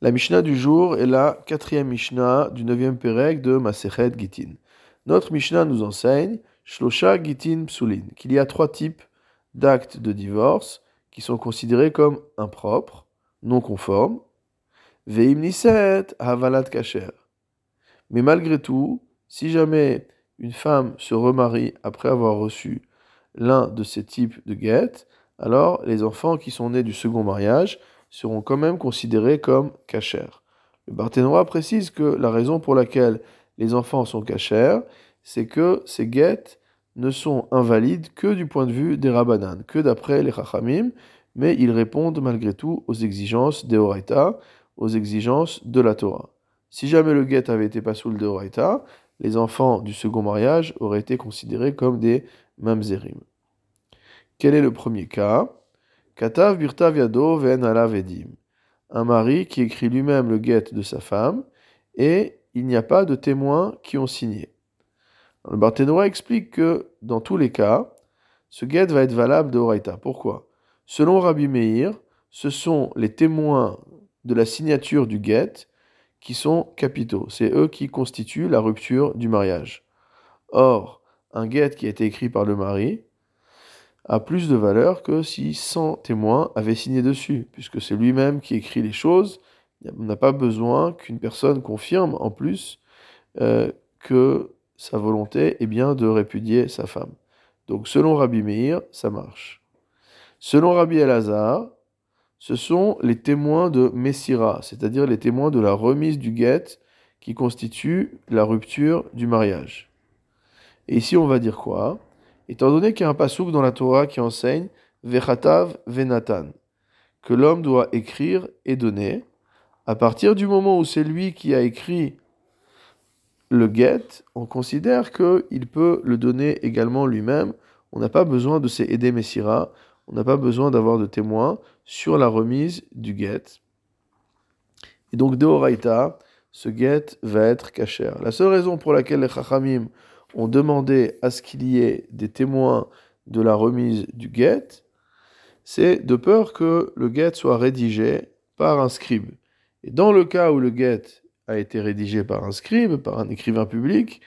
La Mishnah du jour est la quatrième Mishnah du neuvième Pérec de Masechet Gitin. Notre Mishnah nous enseigne Shlosha Gitin Psulin, qu'il y a trois types d'actes de divorce qui sont considérés comme impropres, non conformes. Veim Niset Havalat Kacher. Mais malgré tout, si jamais une femme se remarie après avoir reçu l'un de ces types de guettes, alors les enfants qui sont nés du second mariage seront quand même considérés comme cachers. Le Barthénois précise que la raison pour laquelle les enfants sont cachers, c'est que ces guettes ne sont invalides que du point de vue des Rabbanan, que d'après les Chachamim, mais ils répondent malgré tout aux exigences des Horaïta, aux exigences de la Torah. Si jamais le guet avait été pas sous le Horaïta, les enfants du second mariage auraient été considérés comme des mamzerim. Quel est le premier cas? Katav birtav yado ven vedim. Un mari qui écrit lui-même le guet de sa femme et il n'y a pas de témoins qui ont signé. Le Barthénois explique que dans tous les cas, ce guet va être valable de Horaïta. Pourquoi? Selon Rabbi Meir, ce sont les témoins de la signature du guet qui sont capitaux. C'est eux qui constituent la rupture du mariage. Or, un guet qui a été écrit par le mari, a plus de valeur que si 100 témoins avaient signé dessus, puisque c'est lui-même qui écrit les choses. On n'a pas besoin qu'une personne confirme en plus euh, que sa volonté est bien de répudier sa femme. Donc selon Rabbi Meir, ça marche. Selon Rabbi Elazar, ce sont les témoins de Messira, c'est-à-dire les témoins de la remise du guet qui constitue la rupture du mariage. Et ici on va dire quoi? Étant donné qu'il y a un pasouk dans la Torah qui enseigne Vechatav Venatan, que l'homme doit écrire et donner, à partir du moment où c'est lui qui a écrit le get, on considère qu'il peut le donner également lui-même. On n'a pas besoin de ces Ede Messira, on n'a pas besoin d'avoir de témoins sur la remise du get. Et donc, de ce get va être caché. La seule raison pour laquelle les Chachamim ont demandé à ce qu'il y ait des témoins de la remise du guet, c'est de peur que le guet soit rédigé par un scribe. Et dans le cas où le guet a été rédigé par un scribe, par un écrivain public,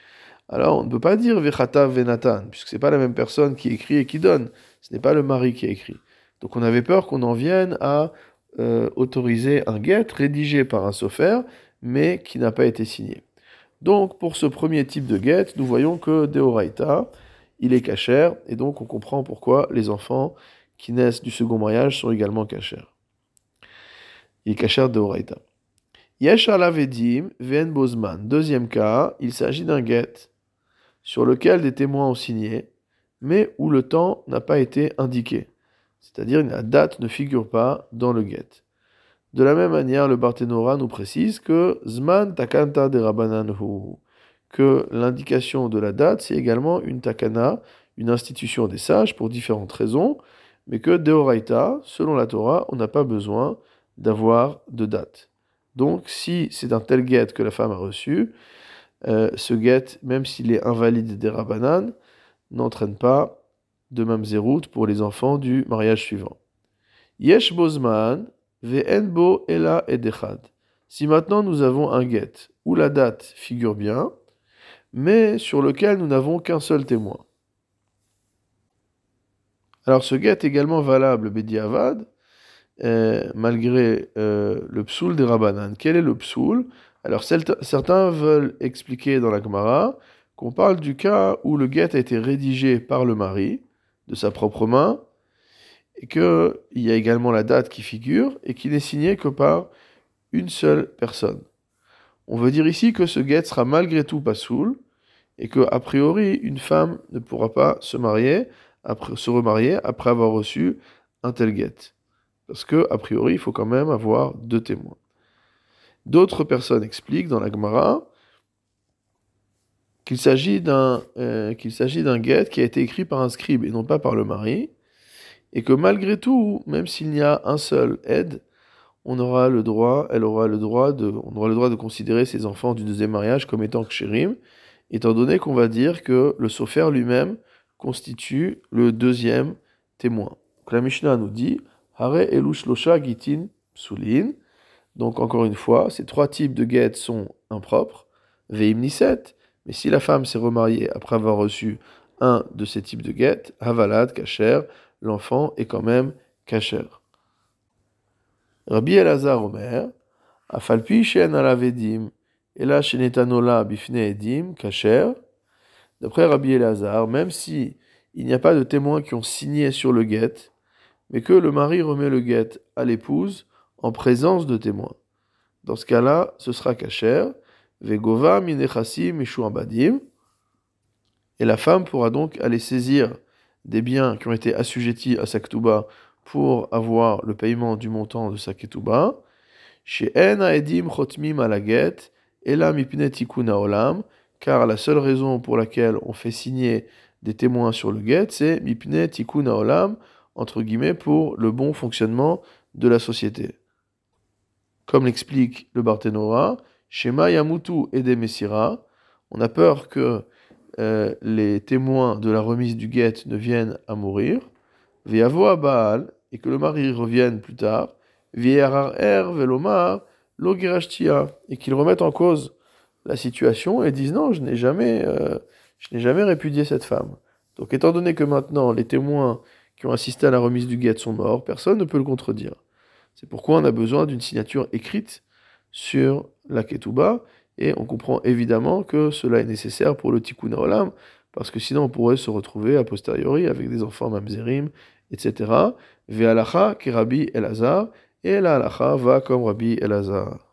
alors on ne peut pas dire Vechata Venatan, puisque ce n'est pas la même personne qui écrit et qui donne. Ce n'est pas le mari qui a écrit. Donc on avait peur qu'on en vienne à euh, autoriser un guet rédigé par un sophère, mais qui n'a pas été signé. Donc, pour ce premier type de guette, nous voyons que Deoraita, il est cachère, et donc on comprend pourquoi les enfants qui naissent du second mariage sont également cachères. Il est cachère Deoraita. Yesh alavedim ven bozman. Deuxième cas, il s'agit d'un guet sur lequel des témoins ont signé, mais où le temps n'a pas été indiqué. C'est-à-dire la date ne figure pas dans le guet. De la même manière, le Barthénora nous précise que Zman Takanta de Rabbananhu, que l'indication de la date, c'est également une takana, une institution des sages pour différentes raisons, mais que Deoraita, selon la Torah, on n'a pas besoin d'avoir de date. Donc, si c'est un tel guet que la femme a reçu, euh, ce guet, même s'il est invalide des Rabbanan, n'entraîne pas de mamzerout pour les enfants du mariage suivant. Yesh Bozman, Ve'enbo ela edechad. Si maintenant nous avons un get où la date figure bien, mais sur lequel nous n'avons qu'un seul témoin. Alors ce get est également valable Bediavad, euh, malgré euh, le psoul des Rabbanan. Quel est le psoul? Alors certains veulent expliquer dans la Gemara qu'on parle du cas où le get a été rédigé par le mari, de sa propre main, et qu'il y a également la date qui figure et qui n'est signée que par une seule personne. On veut dire ici que ce guet sera malgré tout pas soul et que a priori une femme ne pourra pas se marier, se remarier après avoir reçu un tel guet. Parce que a priori il faut quand même avoir deux témoins. D'autres personnes expliquent dans la Gemara qu'il s'agit d'un euh, qu'il s'agit d'un guet qui a été écrit par un scribe et non pas par le mari et que malgré tout, même s'il n'y a un seul aide, on aura le droit, elle aura le droit de, on aura le droit de considérer ses enfants du deuxième mariage comme étant kshérim, étant donné qu'on va dire que le sofer lui-même constitue le deuxième témoin. Donc la Mishnah nous dit, Hare elush losha gitin psulin, Donc encore une fois, ces trois types de get sont impropres. Veim niset, mais si la femme s'est remariée après avoir reçu un de ces types de get, havalad, kacher, l'enfant est quand même kacher. Rabbi Elazar Omer, afalpi shen alavedim, et là shenetanola bifne edim, kacher. D'après Rabbi Elazar, même si il n'y a pas de témoins qui ont signé sur le get, mais que le mari remet le get à l'épouse en présence de témoins. Dans ce cas-là, ce sera kacher, vegova minechassim badim, et la femme pourra donc aller saisir des biens qui ont été assujettis à sa ketouba pour avoir le paiement du montant de sa ketouba. Chez En Aedim Chotmim Alaget, Ela Mipne Tikuna Olam, car la seule raison pour laquelle on fait signer des témoins sur le get, c'est Mipne Tikuna Olam, entre guillemets, pour le bon fonctionnement de la société. Comme l'explique le Barthénora, Shema Yamutu Messira, on a peur que euh, les témoins de la remise du guet ne viennent à mourir, à Baal, et que le mari revienne plus tard, velomar et qu'ils remettent en cause la situation et disent non, je n'ai jamais, euh, je n'ai jamais répudié cette femme. Donc étant donné que maintenant les témoins qui ont assisté à la remise du guet sont morts, personne ne peut le contredire. C'est pourquoi on a besoin d'une signature écrite sur la ketouba, et on comprend évidemment que cela est nécessaire pour le tikkun olam, parce que sinon on pourrait se retrouver a posteriori avec des enfants mamzerim, etc. Ve'alacha ki Rabbi Elazar, et la va comme Rabbi Elazar.